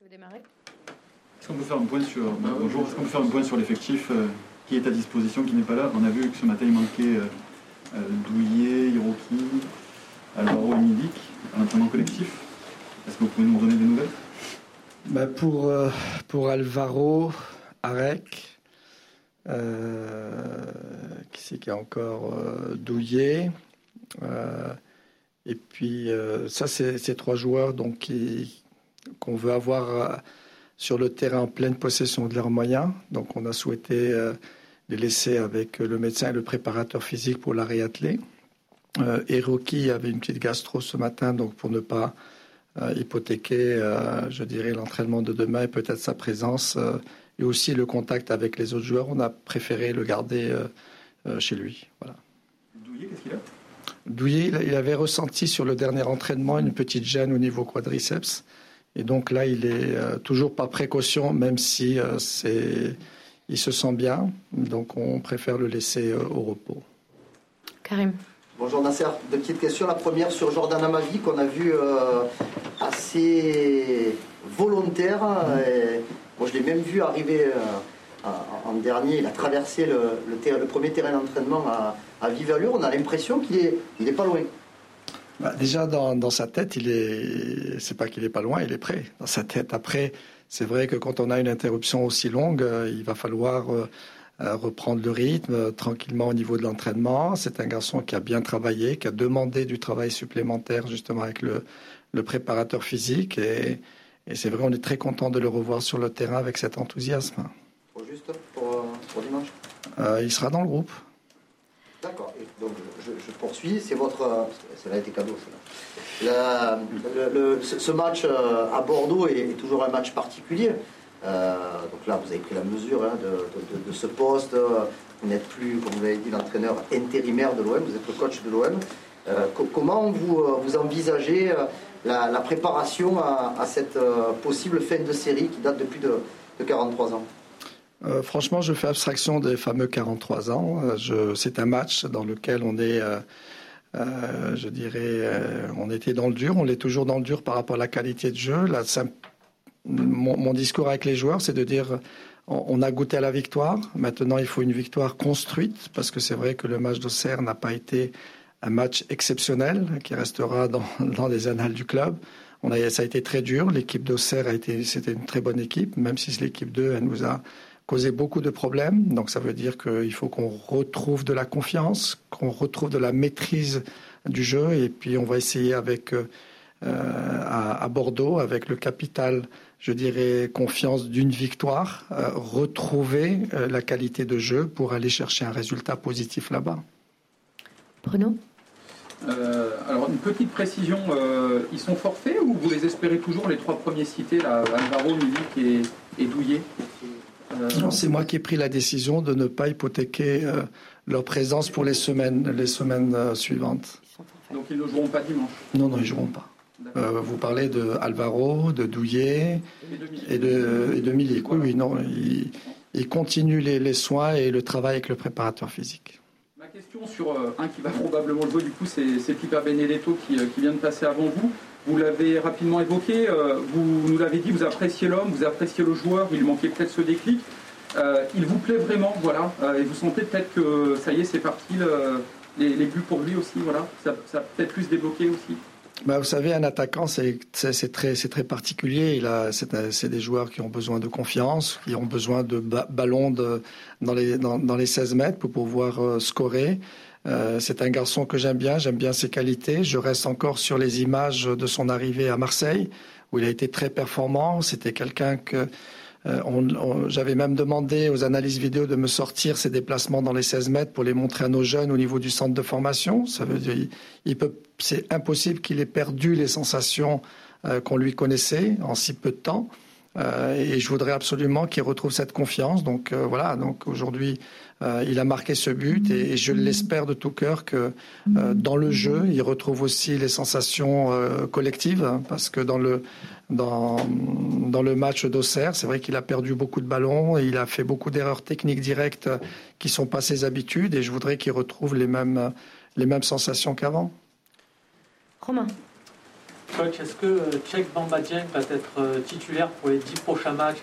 Est-ce qu'on peut faire un point sur, bonjour, est-ce qu'on peut faire un point sur l'effectif qui est à disposition, qui n'est pas là? On a vu que ce matin il manquait Douillet, Hiroki, Alvaro et Milik à l'entraînement collectif. Est-ce que vous pouvez nous donner des nouvelles? Bah, pour, pour Alvaro, Arek, qui c'est qui a encore Douillet et puis, euh, ça, c'est ces trois joueurs donc, qu'on veut avoir euh, sur le terrain en pleine possession de leurs moyens. Donc, on a souhaité euh, les laisser avec le médecin et le préparateur physique pour la réatteler. Euh, Hiroki avait une petite gastro ce matin, donc pour ne pas hypothéquer, je dirais, l'entraînement de demain et peut-être sa présence et aussi le contact avec les autres joueurs, on a préféré le garder chez lui. Voilà. Douillet, qu'est-ce qu'il a? Douillet, il avait ressenti sur le dernier entraînement une petite gêne au niveau quadriceps. Et donc là, il est euh, toujours par précaution, même si euh, c'est, il se sent bien. Donc on préfère le laisser euh, au repos. Karim. Bonjour Nasser, deux petites questions. La première sur Jordan Amavi qu'on a vu assez volontaire. moi je l'ai même vu arriver en dernier. Il a traversé le, le premier terrain d'entraînement à, à vive allure, on a l'impression qu'il est, il est pas loin. Bah, déjà, dans, sa tête, il est, c'est pas qu'il est pas loin, il est prêt. Dans sa tête. Après, c'est vrai que quand on a une interruption aussi longue, euh, il va falloir euh, euh, reprendre le rythme tranquillement au niveau de l'entraînement. C'est un garçon qui a bien travaillé, qui a demandé du travail supplémentaire justement avec le, préparateur physique. Et, c'est vrai, on est très content de le revoir sur le terrain avec cet enthousiasme. Pour juste pour, pour dimanche? Il sera dans le groupe. Donc je, poursuis. C'est votre. Ça a été cadeau, ça. ce match euh, à Bordeaux est, toujours un match particulier. Euh, donc là, vous avez pris la mesure hein, de, ce poste. Vous n'êtes plus, comme vous l'avez dit, l'entraîneur intérimaire de l'OM. Vous êtes le coach de l'OM. Euh, comment vous, envisagez la, préparation à, à cette possible fin de série qui date depuis de 43 ans? Euh, franchement, je fais abstraction des fameux 43 ans. Euh, c'est un match dans lequel on est, euh, je dirais, on était dans le dur, on est toujours dans le dur par rapport à la qualité de jeu. mon, discours avec les joueurs, c'est de dire, on, a goûté à la victoire. Maintenant, il faut une victoire construite, parce que c'est vrai que le match d'Auxerre n'a pas été un match exceptionnel, qui restera dans, les annales du club. On a, ça a été très dur. L'équipe d'Auxerre a été, c'était une très bonne équipe, même si l'équipe 2, elle nous a causé beaucoup de problèmes. Donc ça veut dire qu'il faut qu'on retrouve de la confiance, qu'on retrouve de la maîtrise du jeu. Et puis on va essayer avec euh, à, Bordeaux, avec le capital, je dirais, confiance d'une victoire, euh, retrouver euh, la qualité de jeu pour aller chercher un résultat positif là-bas. Bruno? Alors une petite précision, ils sont forfaits ou vous les espérez toujours les trois premiers cités, là, Alvaro, Milik et, et Douillet? Euh, c'est moi qui ai pris la décision de ne pas hypothéquer euh, leur présence pour les semaines, les semaines euh, suivantes. Donc ils ne joueront pas dimanche? Non, non, ils ne joueront pas. vous parlez de Alvaro, de Douillet et de, et de Milik. Oui, oui, non, ils, continuent les, soins et le travail avec le préparateur physique. Ma question sur un qui va probablement jouer, du coup, c'est Pipa Benedetto qui, qui, vient de passer avant vous. Vous l'avez rapidement évoqué, euh, vous nous l'avez dit, vous appréciez l'homme, vous appréciez le joueur, il manquait peut-être ce déclic. Euh, il vous plaît vraiment, voilà, euh, et vous sentez peut-être que ça y est, c'est parti, les, buts pour lui aussi, voilà, ça, ça peut-être plus débloqué aussi. Bah, vous savez, un attaquant, c'est très, très particulier. C'est des joueurs qui ont besoin de confiance, qui ont besoin de ballons les, dans, dans, les 16 mètres pour pouvoir scorer. Euh, c'est un garçon que j'aime bien, j'aime bien ses qualités. Je reste encore sur les images de son arrivée à Marseille, où il a été très performant. C'était quelqu'un que euh, j'avais même demandé aux analyses vidéo de me sortir ses déplacements dans les 16 mètres pour les montrer à nos jeunes au niveau du centre de formation. Ça veut dire, c'est impossible qu'il ait perdu les sensations euh, qu'on lui connaissait en si peu de temps. Et je voudrais absolument qu'il retrouve cette confiance. Donc voilà. Donc aujourd'hui, euh, il a marqué ce but et, je l'espère de tout cœur que euh, dans le jeu, il retrouve aussi les sensations euh, collectives hein, parce que dans le dans, dans le match d'Auxerre, c'est vrai qu'il a perdu beaucoup de ballons et il a fait beaucoup d'erreurs techniques directes qui sont pas ses habitudes et je voudrais qu'il retrouve les mêmes les mêmes sensations qu'avant. Romain. Coach, est-ce que Tchèque Bambadien va être titulaire pour les dix prochains matchs?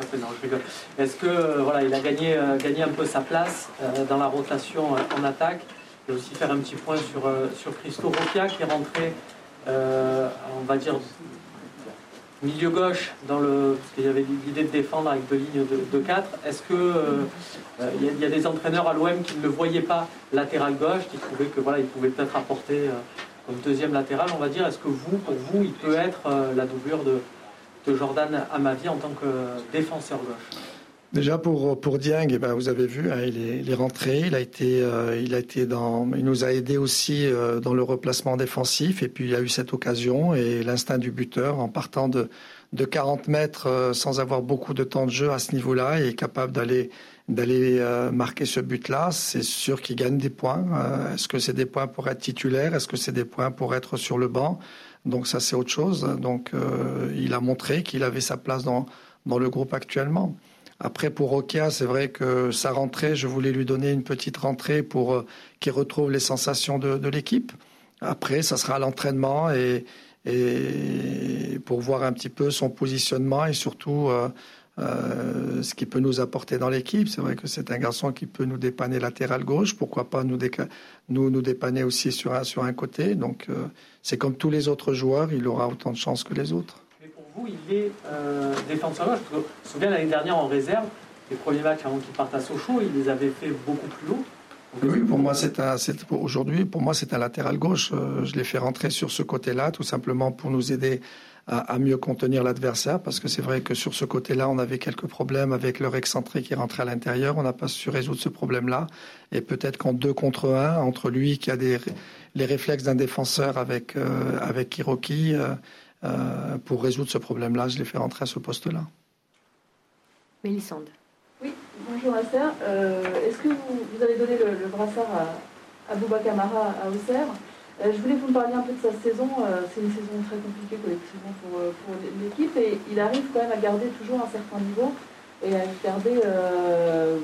Est-ce que voilà, il a gagné, gagné un peu sa place dans la rotation en attaque? Et aussi faire un petit point sur, sur Christo Roquia qui est rentré, on va dire, milieu gauche, dans le, parce qu'il y avait l'idée de défendre avec deux lignes de, 4. Est-ce que euh, il y, a des entraîneurs à l'OM qui ne le voyaient pas latéral gauche, qui trouvaient que voilà, il pouvait peut-être apporter euh, comme deuxième latéral, on va dire. Est-ce que vous, pour vous, il peut être euh, la doublure de, de Jordan Amavi en tant que défenseur gauche? Déjà pour pour Dieng, eh ben vous avez vu, hein, il, est, rentré, il a été euh, il a été dans, il nous a aidé aussi euh, dans le replacement défensif et puis il a eu cette occasion et l'instinct du buteur en partant de de 40 mètres sans avoir beaucoup de temps de jeu à ce niveau-là et est capable d'aller d'aller marquer ce but-là, c'est sûr qu'il gagne des points. Est-ce que c'est des points pour être titulaire? Est-ce que c'est des points pour être sur le banc? Donc ça c'est autre chose. Donc il a montré qu'il avait sa place dans dans le groupe actuellement. Après, pour Okia, c'est vrai que sa rentrée, je voulais lui donner une petite rentrée pour euh, qu'il retrouve les sensations de, l'équipe. Après, ça sera l'entraînement et, et, pour voir un petit peu son positionnement et surtout euh, euh, ce qu'il peut nous apporter dans l'équipe. C'est vrai que c'est un garçon qui peut nous dépanner latéral gauche. Pourquoi pas nous, nous, dépanner aussi sur un, sur un côté. Donc, c'est comme tous les autres joueurs, il aura autant de chance que les autres vous, il est euh, défenseur gauche. Je me souviens l'année dernière en réserve, les premiers matchs avant qu'il parte à Sochaux, il les avait fait beaucoup plus haut. Oui, pour moi, c'est un, aujourd'hui, pour moi, c'est un latéral gauche. Euh, je l'ai fait rentrer sur ce côté-là, tout simplement pour nous aider à, mieux contenir l'adversaire, parce que c'est vrai que sur ce côté-là, on avait quelques problèmes avec leur excentré qui rentrait à l'intérieur. On n'a pas su résoudre ce problème-là. Et peut-être qu'en deux contre un, entre lui qui a les réflexes d'un défenseur avec, euh, avec Hiroki, euh, pour résoudre ce problème-là, je l'ai fait rentrer à ce poste-là. Mélissande. Bonjour Nasser. Euh, est-ce que vous, avez donné le, brassard à, Bouba Camara à Auxerre euh, Je voulais vous me parliez un peu de sa saison. C'est une saison très compliquée collectivement pour, pour l'équipe et il arrive quand même à garder toujours un certain niveau et à garder euh,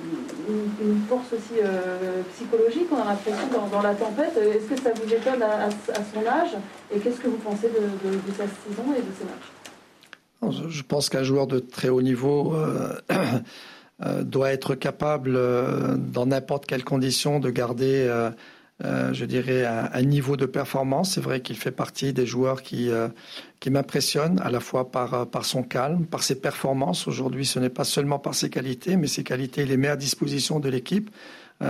une, force aussi euh, psychologique, on a l'impression, dans, la tempête. Est-ce que ça vous étonne à, son âge Et qu'est-ce que vous pensez de, sa saison et de ses matchs? Je pense qu'un joueur de très haut niveau euh, doit être capable, dans n'importe quelle condition, de garder euh, je dirais, un, niveau de performance. C'est vrai qu'il fait partie des joueurs qui, euh, qui m'impressionnent à la fois par, euh, par son calme, par ses performances. Aujourd'hui, ce n'est pas seulement par ses qualités, mais ses qualités, il les met à disposition de l'équipe.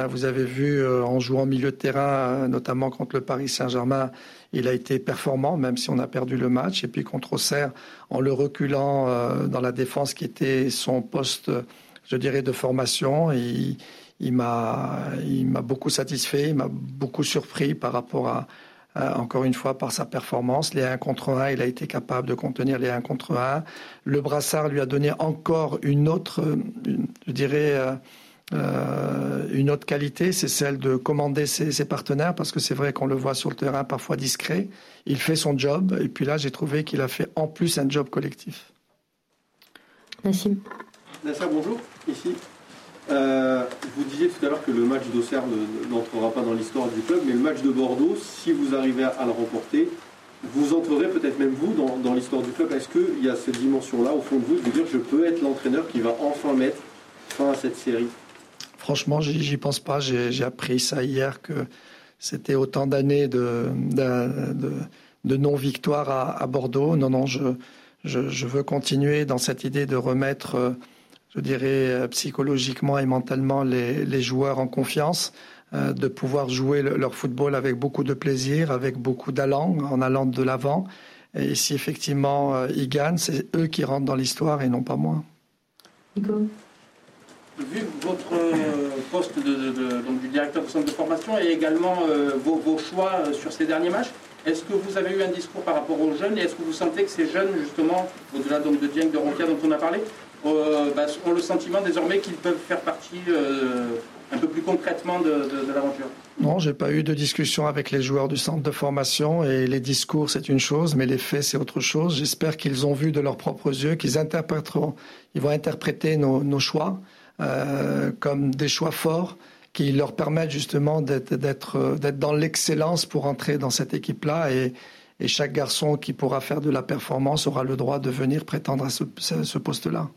vous avez vu en jouant milieu de terrain, notamment contre le Paris Saint-Germain, il a été performant, même si on a perdu le match. Et puis contre Auxerre, en le reculant dans la défense qui était son poste, je dirais, de formation, il, il m'a, il m'a beaucoup satisfait, il m'a beaucoup surpris par rapport à, encore une fois, par sa performance. Les 1 contre 1, il a été capable de contenir les 1 contre 1. Le brassard lui a donné encore une autre, je dirais, euh, euh, une autre qualité, c'est celle de commander ses, ses partenaires, parce que c'est vrai qu'on le voit sur le terrain parfois discret. Il fait son job, et puis là, j'ai trouvé qu'il a fait en plus un job collectif. Nassim. Nassim, bonjour. Ici, euh, vous disiez tout à l'heure que le match d'Auxerre n'entrera pas dans l'histoire du club, mais le match de Bordeaux, si vous arrivez à le remporter, vous entrerez peut-être même vous dans, l'histoire du club. Est-ce qu'il y a cette dimension-là au fond de vous de vous dire je peux être l'entraîneur qui va enfin mettre fin à cette série? Franchement, j'y pense pas. J'ai appris ça hier que c'était autant d'années de, non-victoire à, Bordeaux. Non, non, je, je, veux continuer dans cette idée de remettre euh, je dirais, euh, psychologiquement et mentalement les, joueurs en confiance, euh, de pouvoir jouer leur football avec beaucoup de plaisir, avec beaucoup d'allant, en allant de l'avant. Et si effectivement euh, ils gagnent, c'est eux qui rentrent dans l'histoire et non pas moi. Nico? Vu votre poste de, donc, du directeur de centre de formation et également vos, choix sur ces derniers matchs, est-ce que vous avez eu un discours par rapport aux jeunes et est-ce que vous sentez que ces jeunes, justement, au-delà de Dieng, de Ronquia dont on a parlé, bah, ont le sentiment désormais qu'ils peuvent faire partie euh, un peu plus concrètement de, l'aventure Non, j'ai pas eu de discussion avec les joueurs du centre de formation et les discours c'est une chose, mais les faits c'est autre chose. J'espère qu'ils ont vu de leurs propres yeux, qu'ils interpréteront, ils vont interpréter nos, nos choix euh, comme des choix forts qui leur permettent justement d'être dans l'excellence pour entrer dans cette équipe-là et, et chaque garçon qui pourra faire de la performance aura le droit de venir prétendre à ce, ce poste-là.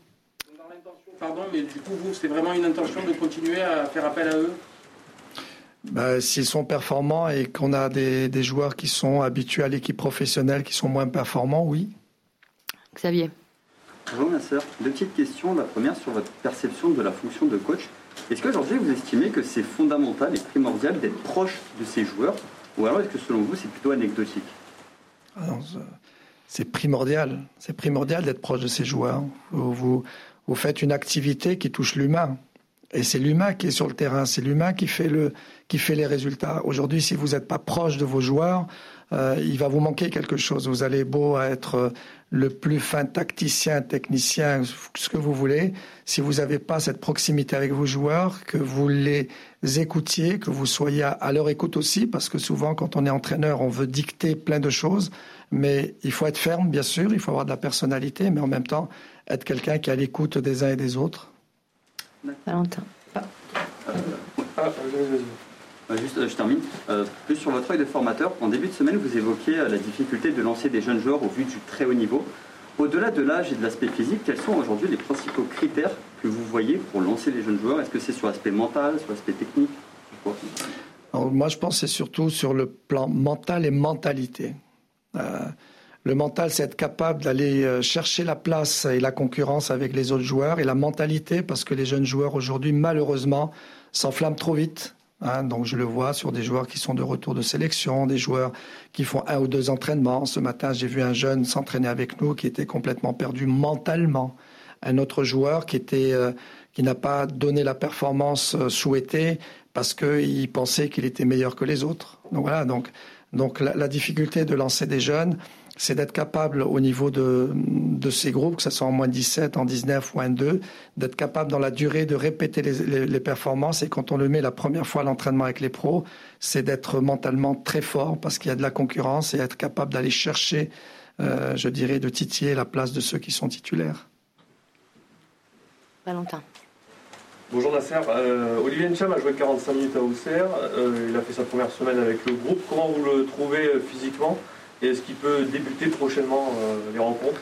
Pardon, mais du coup, vous, c'est vraiment une intention de continuer à faire appel à eux ben, S'ils sont performants et qu'on a des, des, joueurs qui sont habitués à l'équipe professionnelle qui sont moins performants, oui. Xavier. Bonjour ma sœur. Deux petites questions. La première sur votre perception de la fonction de coach. Est-ce qu'aujourd'hui vous estimez que c'est fondamental et primordial d'être proche de ces joueurs ou alors est-ce que selon vous c'est plutôt anecdotique? Ah C'est primordial. C'est primordial d'être proche de ces joueurs. Vous, vous faites une activité qui touche l'humain. Et c'est l'humain qui est sur le terrain, c'est l'humain qui fait le, qui fait les résultats. Aujourd'hui, si vous n'êtes pas proche de vos joueurs, euh, il va vous manquer quelque chose. Vous allez beau être le plus fin tacticien, technicien, ce que vous voulez, si vous n'avez pas cette proximité avec vos joueurs, que vous les écoutiez, que vous soyez à leur écoute aussi, parce que souvent, quand on est entraîneur, on veut dicter plein de choses, mais il faut être ferme, bien sûr, il faut avoir de la personnalité, mais en même temps, être quelqu'un qui est à l'écoute des uns et des autres. Valentin. Ah, juste, euh, je termine. Euh, plus sur votre œil de formateur, en début de semaine, vous évoquiez euh, la difficulté de lancer des jeunes joueurs au vu du très haut niveau. Au-delà de l'âge et de l'aspect physique, quels sont aujourd'hui les principaux critères que vous voyez pour lancer les jeunes joueurs? Est-ce que c'est sur l'aspect mental, sur l'aspect technique Moi, je pense que c'est surtout sur le plan mental et mentalité. Le mental, c'est être capable d'aller euh, chercher la place et la concurrence avec les autres joueurs. Et la mentalité, parce que les jeunes joueurs aujourd'hui, malheureusement, s'enflamment trop vite. Hein. donc je le vois sur des joueurs qui sont de retour de sélection, des joueurs qui font un ou deux entraînements. Ce matin, j'ai vu un jeune s'entraîner avec nous qui était complètement perdu mentalement. Un autre joueur qui euh, qui n'a pas donné la performance euh, souhaitée parce qu'il pensait qu'il était meilleur que les autres. Donc voilà. Donc donc la difficulté de lancer des jeunes c'est d'être capable au niveau de, de, ces groupes, que ce soit en moins 17, en 19 ou en 2, d'être capable dans la durée de répéter les, les, performances. Et quand on le met la première fois à l'entraînement avec les pros, c'est d'être mentalement très fort parce qu'il y a de la concurrence et être capable d'aller chercher, euh, je dirais, de titiller la place de ceux qui sont titulaires. Valentin. Bonjour Nasser, euh, Olivier Ncham a joué 45 minutes à Auxerre, euh, il a fait sa première semaine avec le groupe. Comment vous le trouvez euh, physiquement? Et est-ce qu'il peut débuter prochainement euh, les rencontres?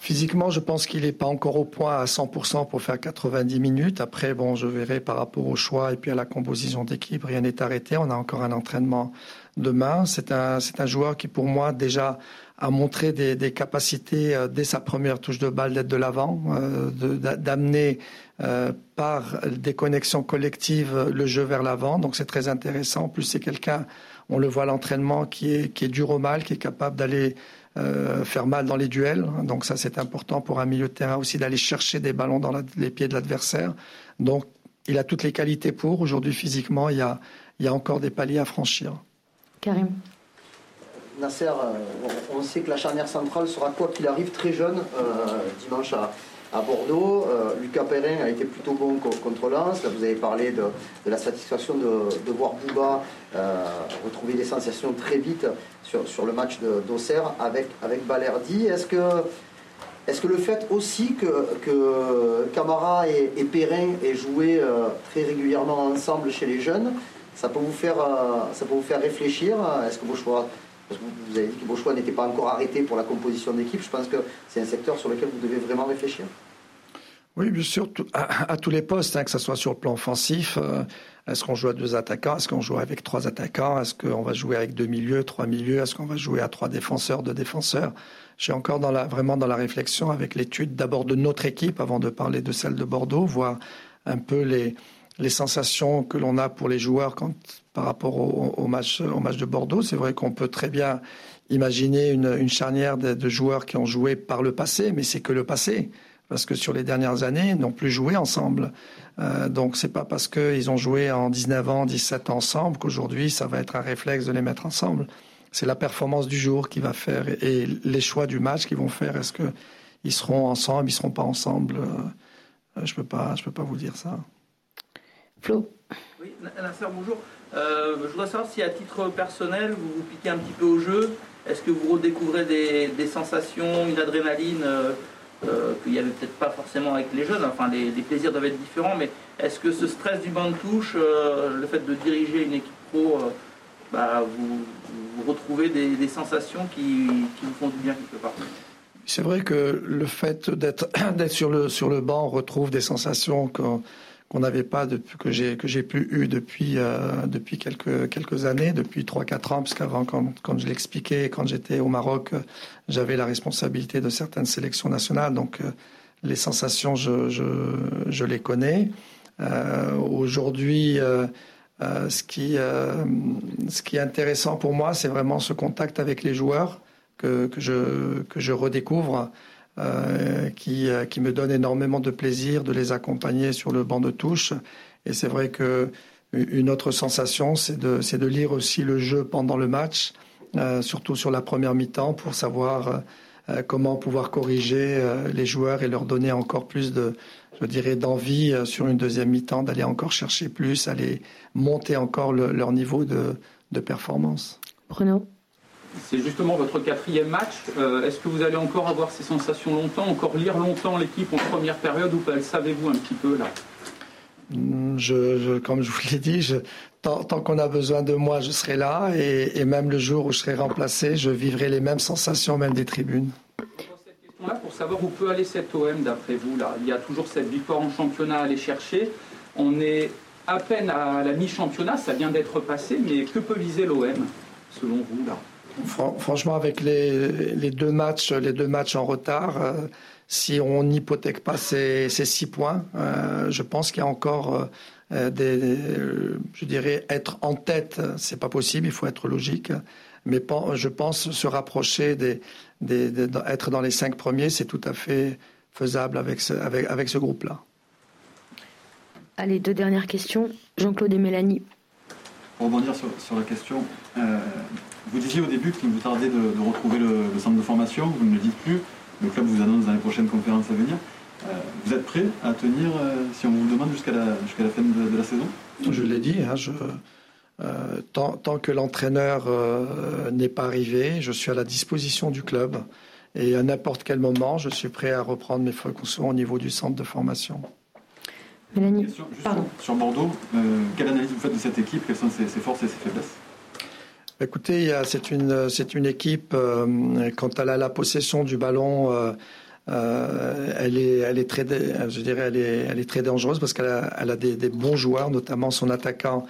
Physiquement, je pense qu'il n'est pas encore au point à 100% pour faire 90 minutes. Après, bon, je verrai par rapport au choix et puis à la composition d'équipe. Rien n'est arrêté. On a encore un entraînement demain. C'est un, c'est un joueur qui, pour moi, déjà a montré des, capacités euh, dès sa première touche de balle d'être de l'avant, euh, d'amener euh, par des connexions collectives le jeu vers l'avant. Donc c'est très intéressant. En plus, c'est quelqu'un on le voit à l'entraînement qui est, qui est dur au mal, qui est capable d'aller euh, faire mal dans les duels. Donc ça, c'est important pour un milieu de terrain aussi d'aller chercher des ballons dans les pieds de l'adversaire. Donc il a toutes les qualités pour. Aujourd'hui, physiquement, il y, a, il y a encore des paliers à franchir. Karim. Nasser, euh, on sait que la charnière centrale sera quoi qu'il arrive très jeune euh, dimanche à, à Bordeaux. Euh, Lucas Perrin a été plutôt bon contre Lens. vous avez parlé de, la satisfaction de, voir Bouba euh, retrouver des sensations très vite sur, le match d'Auxerre avec, avec. Est-ce que, est que le fait aussi que, Camara et, Perrin aient joué euh, très régulièrement ensemble chez les jeunes, ça peut vous faire, ça peut vous faire réfléchir? Est-ce que vos choix vous avez dit que vos choix n'étaient pas encore arrêtés pour la composition d'équipe. Je pense que c'est un secteur sur lequel vous devez vraiment réfléchir. Oui, bien sûr, à, tous les postes, hein, que ce soit sur le plan offensif. Euh, est-ce qu'on joue à deux attaquants Est-ce qu'on joue avec trois attaquants Est-ce qu'on va jouer avec deux milieux, trois milieux Est-ce qu'on va jouer à trois défenseurs, deux défenseurs? Je suis encore vraiment dans la réflexion avec l'étude d'abord de notre équipe avant de parler de celle de Bordeaux, voir un peu les, les sensations que l'on a pour les joueurs quand, par rapport au, match, au match de Bordeaux. C'est vrai qu'on peut très bien imaginer une, charnière de, joueurs qui ont joué par le passé, mais c'est que le passé. Parce que sur les dernières années, ils n'ont plus joué ensemble. Euh, donc c'est pas parce qu'ils ont joué en 19 ans, 17 ans ensemble qu'aujourd'hui ça va être un réflexe de les mettre ensemble. C'est la performance du jour qui va faire et les choix du match qui vont faire. Est-ce qu'ils seront ensemble, ils seront pas ensemble? Euh, Je peux pas, je peux pas vous dire ça. Flo. Oui, Nasser, bonjour. Euh, je voudrais savoir si à titre personnel, vous vous piquez un petit peu au jeu. Est-ce que vous redécouvrez des, sensations, une adrénaline euh, euh, qu'il n'y avait peut-être pas forcément avec les jeunes Enfin, les, plaisirs doivent être différents, mais est-ce que ce stress du banc de touche, le fait de diriger une équipe pro, bah, vous, vous retrouvez des, des sensations qui, qui vous font du bien quelque part? C'est vrai que le fait d'être d'être sur le sur le banc, on retrouve des sensations qu'on qu'on n'avait pas depuis que j'ai que j'ai pu eu depuis euh, depuis quelques quelques années, depuis trois quatre ans, parce qu'avant quand quand je l'expliquais, quand j'étais au Maroc, j'avais la responsabilité de certaines sélections nationales, donc euh, les sensations je je, je les connais. Euh, Aujourd'hui. Ce, qui, ce qui est intéressant pour moi, c'est vraiment ce contact avec les joueurs que, que, je, que je redécouvre, euh, qui, euh, qui me donne énormément de plaisir de les accompagner sur le banc de touche. Et c'est vrai que une autre sensation, c'est de, de lire aussi le jeu pendant le match, euh, surtout sur la première mi-temps, pour savoir euh, comment pouvoir corriger euh, les joueurs et leur donner encore plus de, je dirais, d'envie euh, sur une deuxième mi-temps, d'aller encore chercher plus, aller monter encore le, leur niveau de, de performance. Bruno? C'est justement votre quatrième match. Euh, Est-ce que vous allez encore avoir ces sensations longtemps, encore lire longtemps l'équipe en première période ou pas? Le savez-vous un petit peu là? Je, je, Comme je vous l'ai dit, je, tant, tant qu'on a besoin de moi, je serai là. Et, et, même le jour où je serai remplacé, je vivrai les mêmes sensations, même des tribunes. Cette question-là, pour savoir où peut aller cet OM d'après vous, là, il y a toujours cette victoire en championnat à aller chercher. On est à peine à la mi-championnat, ça vient d'être passé, mais que peut viser l'OM selon vous là? Franchement, avec les, deux matchs, les deux en retard, euh, si on n'hypothèque pas ces, six points, euh, je pense qu'il y a encore euh, des, je dirais, être en tête, c'est pas possible. Il faut être logique, mais je pense se rapprocher des, dans les cinq premiers, c'est tout à fait faisable avec ce, avec ce groupe-là. Allez, deux dernières questions. Jean-Claude et Mélanie. Pour rebondir sur, la question, euh, vous disiez au début qu'il vous tardait de, retrouver le, centre de formation, vous ne le dites plus, le club vous annonce dans les prochaines conférences à venir. Euh, vous êtes prêt à tenir, euh, si on vous demande, jusqu'à la, fin de, la saison? Je l'ai dit, hein, tant, tant, que l'entraîneur n'est pas arrivé, je suis à la disposition du club. Et à n'importe quel moment, je suis prêt à reprendre mes fonctions au niveau du centre de formation. Mélanie, Question, sur Bordeaux, euh, quelle analyse vous faites de cette équipe? Quelles sont ses, ses forces et ses faiblesses? Écoutez, c'est une, c'est une équipe, euh, quand elle a la possession du ballon, euh, euh, elle, est, elle, est très, je dirais, elle, est, elle est très dangereuse parce qu'elle a, elle a des, des, bons joueurs, notamment son attaquant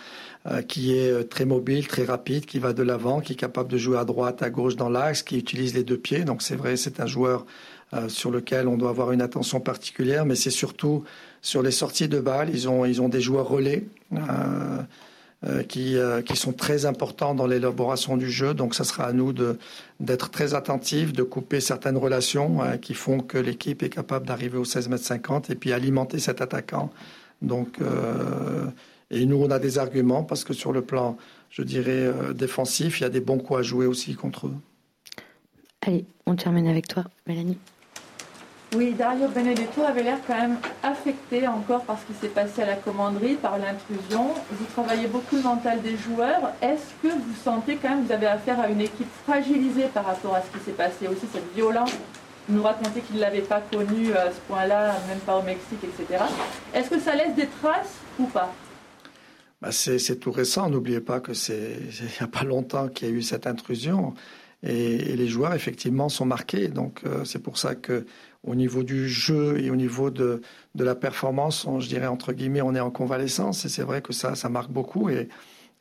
euh, qui est très mobile, très rapide, qui va de l'avant, qui est capable de jouer à droite, à gauche dans l'axe, qui utilise les deux pieds. Donc c'est vrai, c'est un joueur euh, sur lequel on doit avoir une attention particulière, mais c'est surtout sur les sorties de balles. Ils ont, ils ont des joueurs relais. Euh, euh, qui, qui, sont très importants dans l'élaboration du jeu. Donc, ça sera à nous d'être très attentifs, de couper certaines relations qui font que l'équipe est capable d'arriver au 16 mètres 50 et puis alimenter cet attaquant. Donc, et nous, on a des arguments parce que sur le plan, je dirais, défensif, il y a des bons coups à jouer aussi contre eux. Allez, on termine avec toi, Mélanie. Oui, Dario Benedetto avait l'air quand même affecté encore par ce qui s'est passé à la commanderie, par l'intrusion. Vous travaillez beaucoup le mental des joueurs. Est-ce que vous sentez quand même que vous avez affaire à une équipe fragilisée par rapport à ce qui s'est passé Aussi cette violence, vous nous racontez qu'il ne l'avait pas connue à ce point-là, même pas au Mexique, etc. Est-ce que ça laisse des traces ou pas? Bah c'est tout récent. N'oubliez pas que c'est il n'y a pas longtemps qu'il y a eu cette intrusion. Et, les joueurs, effectivement, sont marqués. Donc, euh, c'est pour ça que au niveau du jeu et au niveau de, de la performance, je dirais entre guillemets, on est en convalescence et c'est vrai que ça, ça marque beaucoup et,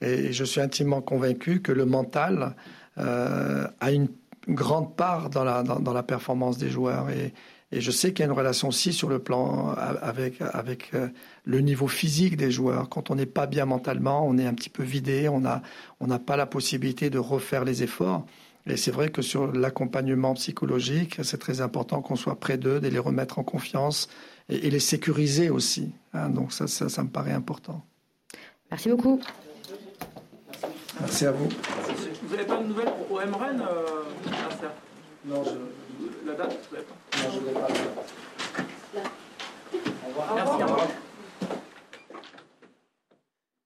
et, je suis intimement convaincu que le mental euh, a une grande part dans la, dans la performance des joueurs et, et je sais qu'il y a une relation aussi sur le plan avec, avec euh, le niveau physique des joueurs. Quand on n'est pas bien mentalement, on est un petit peu vidé, on n'a on n'a pas la possibilité de refaire les efforts. Et c'est vrai que sur l'accompagnement psychologique, c'est très important qu'on soit près d'eux, de les remettre en confiance et, les sécuriser aussi. Hein. Donc ça, ça, me paraît important. Merci beaucoup. Merci à vous. Vous n'avez pas de nouvelles pour OMRN euh, Non, je... La date, Non, je ne l'ai pas. Merci, Au revoir.